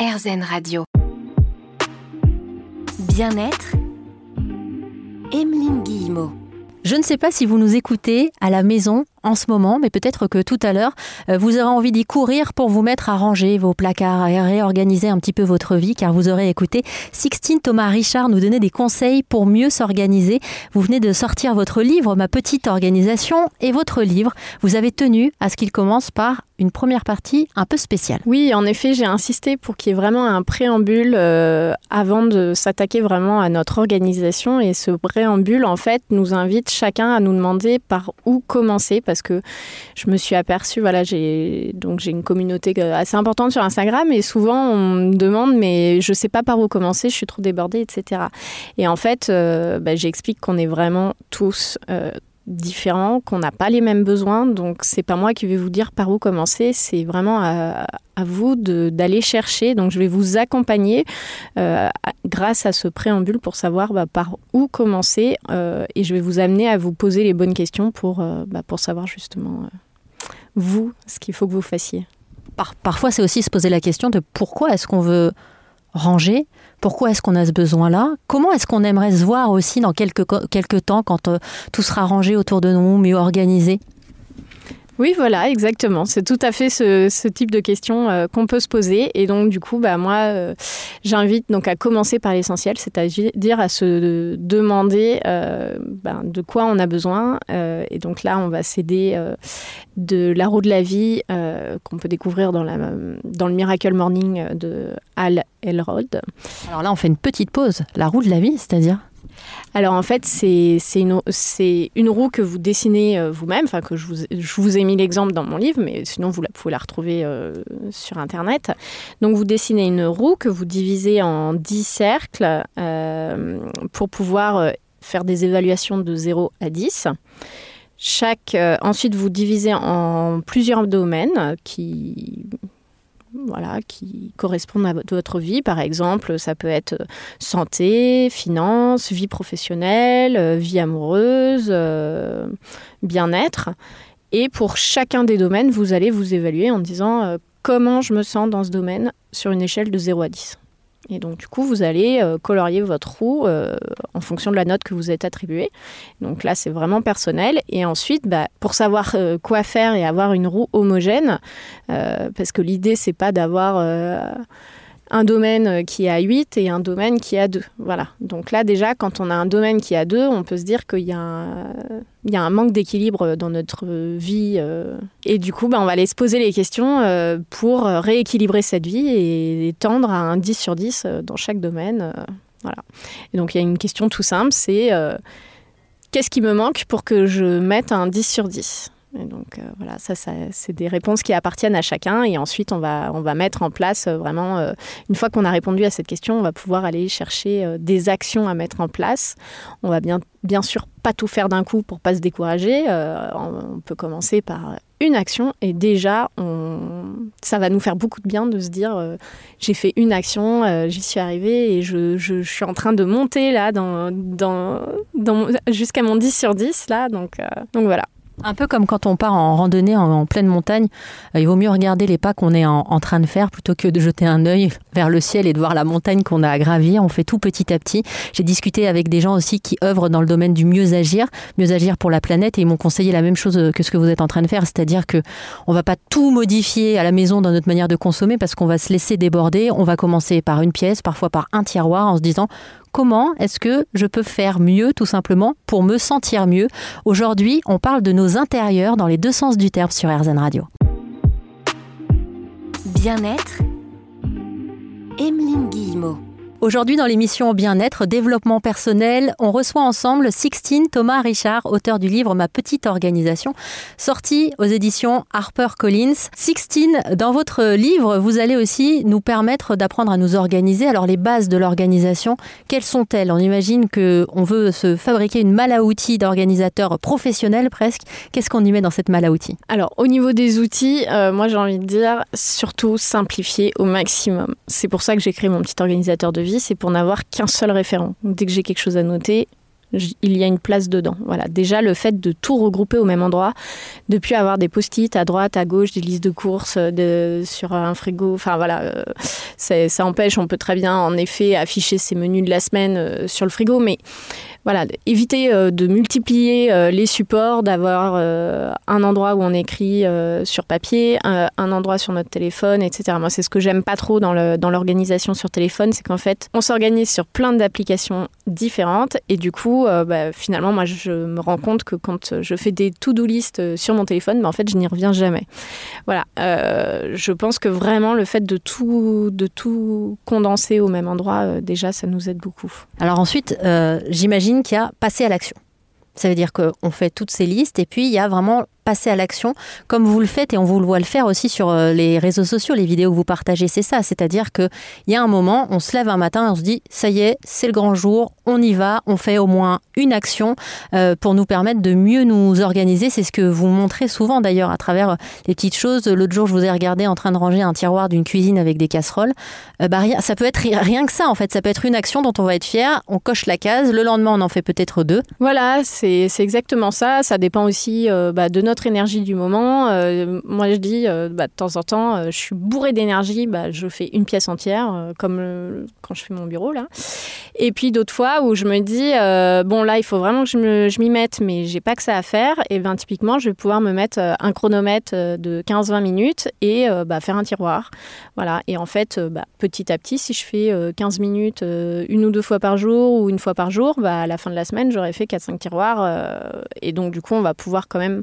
RZN Radio. Bien-être, Emeline Guillemot. Je ne sais pas si vous nous écoutez à la maison en ce moment, mais peut-être que tout à l'heure, euh, vous aurez envie d'y courir pour vous mettre à ranger vos placards et réorganiser un petit peu votre vie, car vous aurez écouté Sixtine Thomas Richard nous donner des conseils pour mieux s'organiser. Vous venez de sortir votre livre, Ma petite organisation, et votre livre, vous avez tenu à ce qu'il commence par une première partie un peu spéciale. Oui, en effet, j'ai insisté pour qu'il y ait vraiment un préambule euh, avant de s'attaquer vraiment à notre organisation. Et ce préambule, en fait, nous invite chacun à nous demander par où commencer parce que je me suis aperçue, voilà, j'ai une communauté assez importante sur Instagram et souvent on me demande mais je sais pas par où commencer, je suis trop débordée, etc. Et en fait, euh, bah, j'explique qu'on est vraiment tous euh, différents, qu'on n'a pas les mêmes besoins. Donc, c'est pas moi qui vais vous dire par où commencer, c'est vraiment à, vous d'aller chercher. Donc, je vais vous accompagner euh, grâce à ce préambule pour savoir bah, par où commencer euh, et je vais vous amener à vous poser les bonnes questions pour, euh, bah, pour savoir justement vous ce qu'il faut que vous fassiez. parfois, c'est aussi se poser la question de pourquoi est-ce qu'on veut ranger pourquoi est-ce qu'on a ce besoin-là? Comment est-ce qu'on aimerait se voir aussi dans quelques, temps quand euh, tout sera rangé autour de nous, mieux organisé? Oui, voilà, exactement. C'est tout à fait ce, type de questions euh, qu'on peut se poser. Et donc, du coup, bah, moi, euh, j'invite donc à commencer par l'essentiel, c'est-à-dire à se demander euh, ben, de quoi on a besoin. et donc là, on va s'aider de la roue de la vie qu'on peut découvrir dans, dans le Miracle Morning de Al Elrod. Alors là, on fait une petite pause. La roue de la vie, c'est-à-dire? Alors en fait, c'est une, roue que vous dessinez euh, vous-même, enfin que je vous, je vous, ai mis l'exemple dans mon livre, mais sinon vous la, pouvez la retrouver euh, sur Internet. Donc vous dessinez une roue que vous divisez en 10 cercles euh, pour pouvoir faire des évaluations de 0 à 10. Chaque, ensuite, vous divisez en plusieurs domaines qui voilà, qui correspondent à votre vie. Par exemple, ça peut être euh, santé, finance, vie professionnelle, euh, vie amoureuse, euh, bien-être. Et pour chacun des domaines, vous allez vous évaluer en disant comment je me sens dans ce domaine sur une échelle de 0 à 10. Et donc, du coup, vous allez euh, colorier votre roue euh, en fonction de la note que vous êtes attribuée. Donc là, c'est vraiment personnel. Et ensuite, bah, pour savoir euh, quoi faire et avoir une roue homogène, parce que l'idée, c'est pas d'avoir un domaine euh, qui à 8 et un domaine qui à 2. Voilà. Donc là, déjà, quand on a un domaine qui à 2, on peut se dire qu'il y, a un, manque d'équilibre dans notre vie. Euh. et du coup, ben, on va aller se poser les questions euh, pour rééquilibrer cette vie et tendre à un 10 sur 10 dans chaque domaine. Voilà. Et donc, il y a une question tout simple, c'est qu'est-ce qui me manque pour que je mette un 10 sur 10 donc euh, voilà, ça, c'est des réponses qui appartiennent à chacun. Et ensuite, on va, on va mettre en place euh, vraiment, euh, une fois qu'on a répondu à cette question, on va pouvoir aller chercher des actions à mettre en place. On va bien, bien sûr pas tout faire d'un coup pour pas se décourager. on peut commencer par une action et déjà, ça va nous faire beaucoup de bien de se dire j'ai fait une action, j'y suis arrivée et je, je, suis en train de monter là dans, dans, dans jusqu'à mon 10 sur 10 là. Donc, donc voilà. Un peu comme quand on part en randonnée en, pleine montagne, euh, il vaut mieux regarder les pas qu'on est en, train de faire plutôt que de jeter un œil vers le ciel et de voir la montagne qu'on a à gravir. On fait tout petit à petit. J'ai discuté avec des gens aussi qui œuvrent dans le domaine du mieux agir, mieux agir pour la planète, et ils m'ont conseillé la même chose que ce que vous êtes en train de faire, c'est-à-dire que on va pas tout modifier à la maison dans notre manière de consommer parce qu'on va se laisser déborder. On va commencer par une pièce, parfois par un tiroir, en se disant comment est-ce que je peux faire mieux tout simplement pour me sentir mieux. Aujourd'hui, on parle de nos intérieurs dans les deux sens du terme sur RZN Radio. Bien-être, Emeline Guillemot. Aujourd'hui, dans l'émission Bien-être, développement personnel, on reçoit ensemble Sixtine Thomas Richard, auteur du livre Ma petite organisation, sorti aux éditions HarperCollins. Sixtine, dans votre livre, vous allez aussi nous permettre d'apprendre à nous organiser. Alors, les bases de l'organisation, quelles sont-elles? On imagine qu'on veut se fabriquer une malle à outils d'organisateur professionnel presque. Qu'est-ce qu'on y met dans cette malle à outils Alors, au niveau des outils, euh, moi j'ai envie de dire surtout simplifier au maximum. C'est pour ça que j'ai créé mon petit organisateur de vie c'est pour n'avoir qu'un seul référent. dès que j'ai quelque chose à noter, il y a une place dedans. Voilà. Déjà, le fait de tout regrouper au même endroit, de plus avoir des post-it à droite, à gauche, des listes de courses de, sur un frigo, enfin voilà, ça empêche. On peut très bien, en effet, afficher ses menus de la semaine sur le frigo, mais voilà, éviter euh, de multiplier euh, les supports, d'avoir euh, un endroit où on écrit sur papier, un, endroit sur notre téléphone, etc. Moi, c'est ce que j'aime pas trop dans l'organisation sur téléphone, c'est qu'en fait, on s'organise sur plein d'applications différentes et du coup, bah, finalement, moi, je me rends compte que quand je fais des to-do list sur mon téléphone, bah, en fait, je n'y reviens jamais. Voilà, je pense que vraiment le fait de tout, de tout condenser au même endroit, déjà, ça nous aide beaucoup. Alors ensuite, j'imagine qui a passé à l'action. Ça veut dire qu'on fait toutes ces listes et puis il y a vraiment passer à l'action, comme vous le faites et on vous le voit le faire aussi sur euh, les réseaux sociaux, les vidéos que vous partagez, c'est ça. C'est-à-dire qu'il y a un moment, on se lève un matin et on se dit, ça y est, c'est le grand jour, on y va, on fait au moins une action euh, pour nous permettre de mieux nous organiser. C'est ce que vous montrez souvent d'ailleurs à travers les petites choses. L'autre jour, je vous ai regardé en train de ranger un tiroir d'une cuisine avec des casseroles. Euh, bah, ça peut être rien que ça en fait. Ça peut être une action dont on va être fier. On coche la case. Le lendemain, on en fait peut-être deux. Voilà, c'est exactement ça. Ça dépend aussi bah, de notre énergie du moment. Euh, moi, je dis, euh, bah, de temps en temps, euh, je suis bourrée d'énergie, bah, je fais une pièce entière, comme quand je fais mon bureau, là. Et puis d'autres fois où je me dis, bon, là, il faut vraiment que je m'y mette, mais j'ai pas que ça à faire. Et bien, typiquement, je vais pouvoir me mettre un chronomètre de 15-20 minutes et bah, faire un tiroir. Voilà. Et en fait, bah, petit à petit, si je fais 15 minutes une ou deux fois par jour ou une fois par jour, bah, à la fin de la semaine, j'aurais fait 4-5 tiroirs. et donc, du coup, on va pouvoir quand même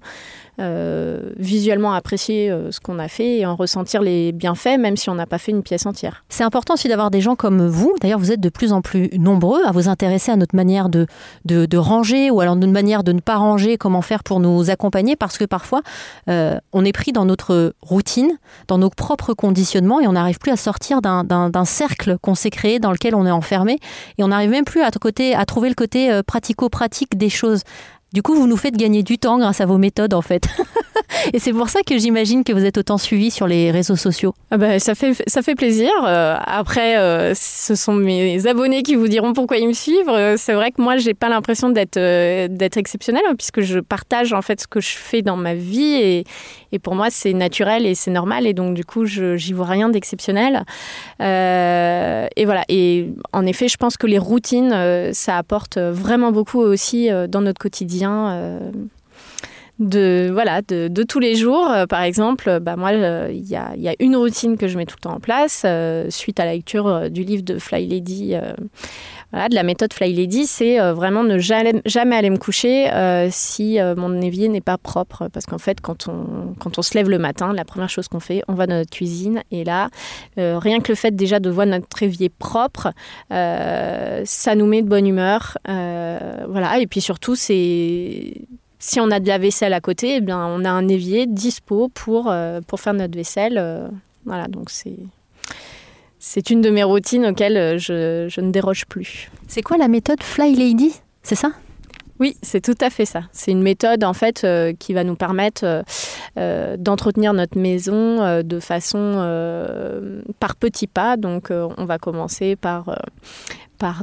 euh, visuellement apprécier euh, ce qu'on a fait et en ressentir les bienfaits, même si on n'a pas fait une pièce entière. C'est important aussi d'avoir des gens comme vous. D'ailleurs, vous êtes de plus en plus nombreux à vous intéresser à notre manière de, de, ranger ou alors notre manière de ne pas ranger, comment faire pour nous accompagner, parce que parfois, euh, on est pris dans notre routine, dans nos propres conditionnements et on n'arrive plus à sortir d'un cercle qu'on s'est créé dans lequel on est enfermé et on n'arrive même plus à, à trouver le côté pratico-pratique des choses. Du coup, vous nous faites gagner du temps grâce à vos méthodes, en fait. Et c'est pour ça que j'imagine que vous êtes autant suivi sur les réseaux sociaux. Ah bah, ça, fait, ça fait plaisir. Euh, après, euh, ce sont mes abonnés qui vous diront pourquoi ils me suivent. Euh, c'est vrai que moi, j'ai pas l'impression d'être d'être exceptionnelle, hein, puisque je partage en fait ce que je fais dans ma vie. Et, et pour moi, c'est naturel et c'est normal. Et donc, du coup, j'y vois rien d'exceptionnel. et voilà. Et en effet, je pense que les routines, ça apporte vraiment beaucoup aussi dans notre quotidien euh, de voilà de, tous les jours. Euh, par exemple, bah moi, euh, il y, a, une routine que je mets tout le temps en place suite à la lecture du livre de Fly Lady de la méthode Fly Lady, c'est euh, vraiment ne jamais, aller me coucher euh, si euh, mon évier n'est pas propre. Parce qu'en fait, quand on, quand on se lève le matin, la première chose qu'on fait, on va dans notre cuisine. Et là, rien que le fait déjà de voir notre évier propre, ça nous met de bonne humeur. voilà. Et puis surtout, c'est si on a de la vaisselle à côté, eh bien, on a un évier dispo pour, pour faire notre vaisselle. voilà, donc c'est c'est une de mes routines auxquelles euh, je, ne déroge plus. C'est quoi la méthode Fly Lady? C'est ça? Oui, c'est tout à fait ça. C'est une méthode en fait euh, qui va nous permettre euh, d'entretenir notre maison de façon par petits pas. Donc, on va commencer par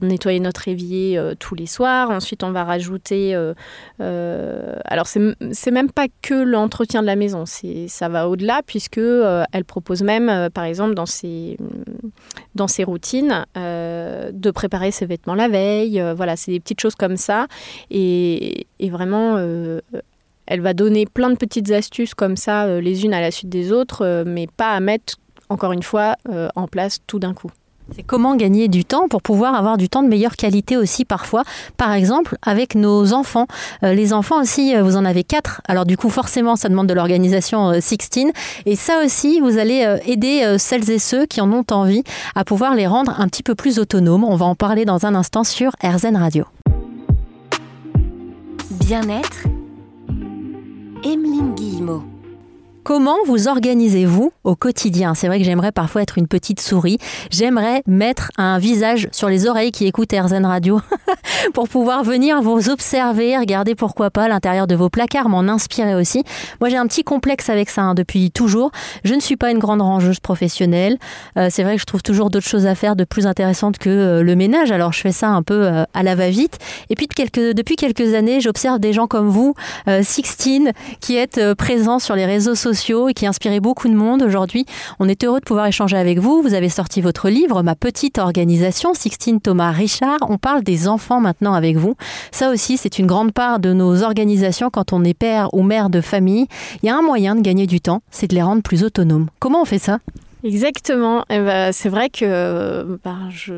nettoyer notre évier euh, tous les soirs. Ensuite, on va rajouter. Euh, euh, alors, c'est même pas que l'entretien de la maison, ça va au-delà, puisque elle propose même, par exemple, dans ses routines, de préparer ses vêtements la veille. voilà, c'est des petites choses comme ça. Et, et vraiment. elle va donner plein de petites astuces comme ça, les unes à la suite des autres, mais pas à mettre, encore une fois, en place tout d'un coup. C'est comment gagner du temps pour pouvoir avoir du temps de meilleure qualité aussi parfois. Par exemple, avec nos enfants. Euh, les enfants aussi, euh, vous en avez quatre. Alors du coup, forcément, ça demande de l'organisation euh, Sixteen. Et ça aussi, vous allez aider celles et ceux qui en ont envie à pouvoir les rendre un petit peu plus autonomes. On va en parler dans un instant sur RZN Radio. Bien-être. Emeline Guillemot. Comment vous organisez-vous au quotidien? C'est vrai que j'aimerais parfois être une petite souris. J'aimerais mettre un visage sur les oreilles qui écoutent RZN Radio pour pouvoir venir vous observer, regarder pourquoi pas l'intérieur de vos placards, m'en inspirer aussi. Moi, j'ai un petit complexe avec ça hein, depuis toujours. Je ne suis pas une grande rangeuse professionnelle. Euh, c'est vrai que je trouve toujours d'autres choses à faire de plus intéressantes que euh, le ménage. Alors, je fais ça un peu euh, à la va-vite. Et puis, depuis quelques années, j'observe des gens comme vous, Sixtine, qui êtes présents sur les réseaux sociaux et qui inspirait beaucoup de monde. Aujourd'hui, on est heureux de pouvoir échanger avec vous. Vous avez sorti votre livre, Ma petite organisation, Sixtine Thomas Richard. On parle des enfants maintenant avec vous. Ça aussi, c'est une grande part de nos organisations quand on est père ou mère de famille. Il y a un moyen de gagner du temps, c'est de les rendre plus autonomes. Comment on fait ça? Exactement. Eh ben, c'est vrai que bah, je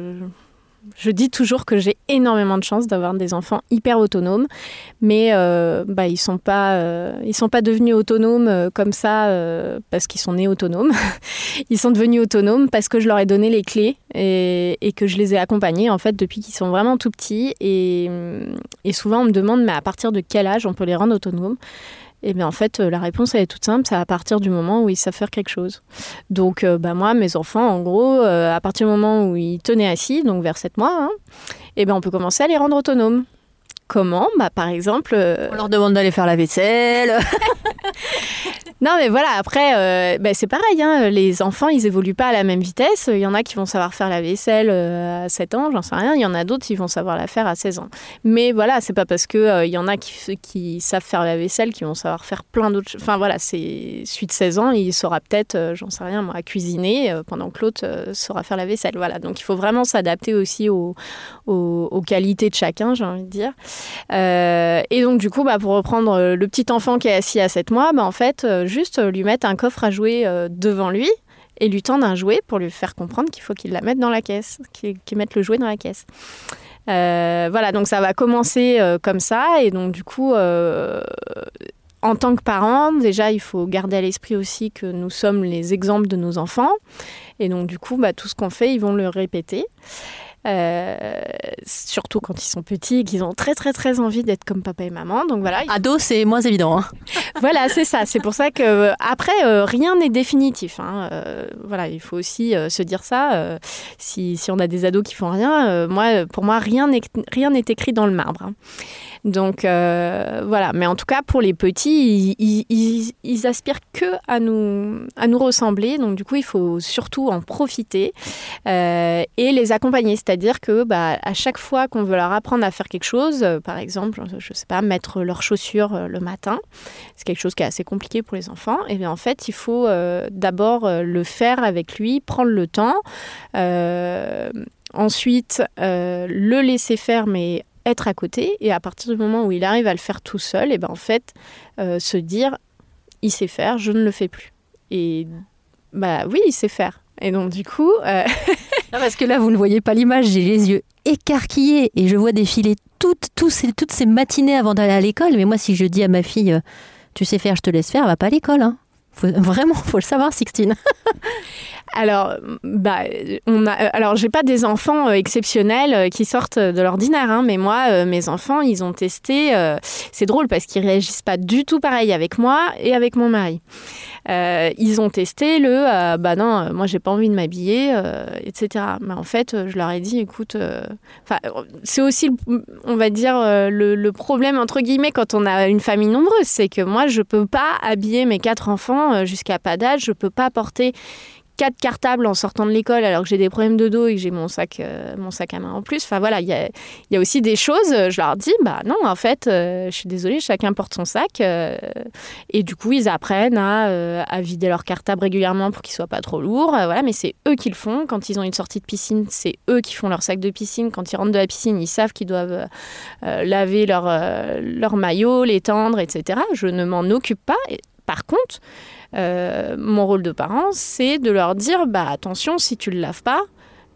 je dis toujours que j'ai énormément de chance d'avoir des enfants hyper autonomes, mais euh, bah, ils sont euh, sont pas devenus autonomes euh, comme ça parce qu'ils sont nés autonomes. ils sont devenus autonomes parce que je leur ai donné les clés et, et que je les ai accompagnés en fait depuis qu'ils sont vraiment tout petits et, et souvent on me demande mais à partir de quel âge on peut les rendre autonomes? Et bien en fait, euh, la réponse elle est toute simple, c'est à partir du moment où ils savent faire quelque chose. Donc euh, bah, moi, mes enfants, en gros, euh, à partir du moment où ils tenaient assis, donc vers 7 mois, hein, et ben on peut commencer à les rendre autonomes. Comment? Bah, Par exemple... On leur demande d'aller faire la vaisselle. Non, mais voilà, après, euh, bah, c'est pareil, hein, les enfants, ils évoluent pas à la même vitesse. Il y en a qui vont savoir faire la vaisselle euh, à 7 ans, j'en sais rien. Il y en a d'autres qui vont savoir la faire à 16 ans. Mais voilà, c'est pas parce qu'il euh, il y en a qui, savent faire la vaisselle qui vont savoir faire plein d'autres choses. Enfin voilà, c'est suite 16 ans, il saura peut-être, j'en sais rien, moi, cuisiner pendant que l'autre saura faire la vaisselle. Voilà, donc il faut vraiment s'adapter aussi aux, aux, qualités de chacun, j'ai envie de dire. et donc, du coup, bah, pour reprendre le petit enfant qui est assis à 7 mois, bah, en fait, juste lui mettre un coffre à jouer euh, devant lui et lui tendre un jouet pour lui faire comprendre qu'il faut qu'il la mette dans la caisse, qu'il mette le jouet dans la caisse. Euh, voilà, donc ça va commencer euh, comme ça et donc du coup, en tant que parent, déjà il faut garder à l'esprit aussi que nous sommes les exemples de nos enfants et donc du coup, bah, tout ce qu'on fait, ils vont le répéter. Euh, surtout quand ils sont petits et qu'ils ont très très très envie d'être comme papa et maman. Donc voilà. Ado, c'est moins évident. Hein. voilà, c'est ça. C'est pour ça que euh, après, euh, rien n'est définitif. Hein. voilà, il faut aussi se dire ça. si, si, on a des ados qui font rien, moi, pour moi, rien n'est rien n'est écrit dans le marbre. Donc euh, voilà, mais en tout cas pour les petits, ils, aspirent que à nous, ressembler. Donc du coup, il faut surtout en profiter euh, et les accompagner. C'est-à-dire que bah, à chaque fois qu'on veut leur apprendre à faire quelque chose, euh, par exemple, je sais pas, mettre leurs chaussures le matin, c'est quelque chose qui est assez compliqué pour les enfants. Et bien en fait, il faut d'abord le faire avec lui, prendre le temps. ensuite, le laisser faire, mais être à côté et à partir du moment où il arrive à le faire tout seul, et ben en fait euh, se dire il sait faire, je ne le fais plus. Et bah oui, il sait faire. Et donc du coup, euh, parce que là vous ne voyez pas l'image, j'ai les yeux écarquillés et je vois défiler toutes, toutes, ces, toutes ces matinées avant d'aller à l'école. Mais moi, si je dis à ma fille, euh, tu sais faire, je te laisse faire, elle va pas à l'école. Hein. Faut, vraiment, faut le savoir, Sixtine. Alors, bah, on j'ai pas des enfants euh, exceptionnels euh, qui sortent de l'ordinaire, hein, mais moi, euh, mes enfants, ils ont testé. c'est drôle parce qu'ils réagissent pas du tout pareil avec moi et avec mon mari. ils ont testé le, bah non, moi j'ai pas envie de m'habiller, etc. Mais en fait, je leur ai dit, écoute, c'est aussi, on va dire, le, le, problème entre guillemets quand on a une famille nombreuse, c'est que moi, je peux pas habiller mes quatre enfants jusqu'à pas d'âge, je peux pas porter quatre cartables en sortant de l'école alors que j'ai des problèmes de dos et que j'ai mon sac, euh, mon sac à main en plus. Enfin voilà, il y a, y a, aussi des choses, je leur dis, bah non, en fait, euh, je suis désolée, chacun porte son sac. Euh, et du coup, ils apprennent à, à vider leur cartable régulièrement pour qu'il soit pas trop lourd. voilà, mais c'est eux qui le font. Quand ils ont une sortie de piscine, c'est eux qui font leur sac de piscine. Quand ils rentrent de la piscine, ils savent qu'ils doivent laver leur, leur maillot, l'étendre, etc. Je ne m'en occupe pas. Par contre, euh, mon rôle de parent, c'est de leur dire bah attention, si tu le laves pas,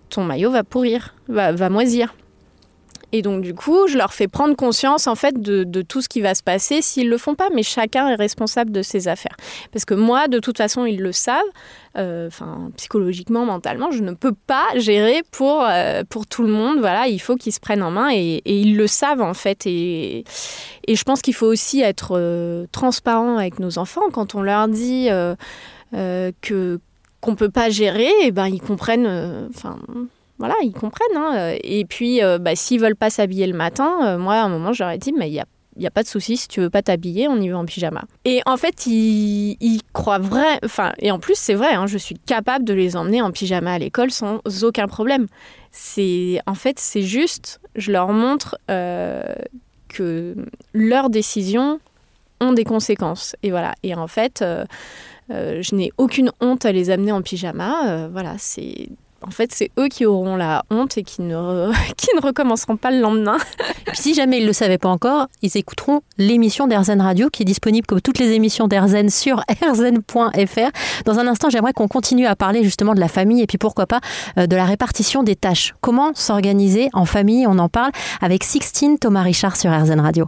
ton maillot va pourrir, va, moisir. Et donc, du coup, je leur fais prendre conscience, en fait, de, tout ce qui va se passer s'ils le font pas. Mais chacun est responsable de ses affaires. Parce que moi, de toute façon, ils le savent. Euh, enfin, psychologiquement, mentalement, je ne peux pas gérer pour, euh, pour tout le monde. Voilà, il faut qu'ils se prennent en main et, ils le savent, en fait. Et, et je pense qu'il faut aussi être euh, transparent avec nos enfants. Quand on leur dit que qu'on peut pas gérer, et eh ben, ils comprennent. Enfin voilà, ils comprennent. Hein. Et puis, euh, bah, veulent pas s'habiller le matin, euh, moi, à un moment, j'aurais dit, mais il y a il n'y a pas de souci, si tu veux pas t'habiller, on y va en pyjama. Et en fait, ils, croient vrai. Enfin, et en plus, c'est vrai, hein, je suis capable de les emmener en pyjama à l'école sans aucun problème. C'est En fait, c'est juste, je leur montre euh, que leurs décisions ont des conséquences. Et voilà. Et en fait, euh, euh, je n'ai aucune honte à les amener en pyjama. Euh, voilà, c'est en fait, c'est eux qui auront la honte et qui ne, qui ne recommenceront pas le lendemain. Puis si jamais ils ne le savaient pas encore, ils écouteront l'émission d'Airzen Radio qui est disponible comme toutes les émissions d'Airzen sur airzen.fr. Dans un instant, j'aimerais qu'on continue à parler justement de la famille et puis pourquoi pas euh, de la répartition des tâches. Comment s'organiser en famille? On en parle avec Sixtine Thomas Richard sur Airzen Radio.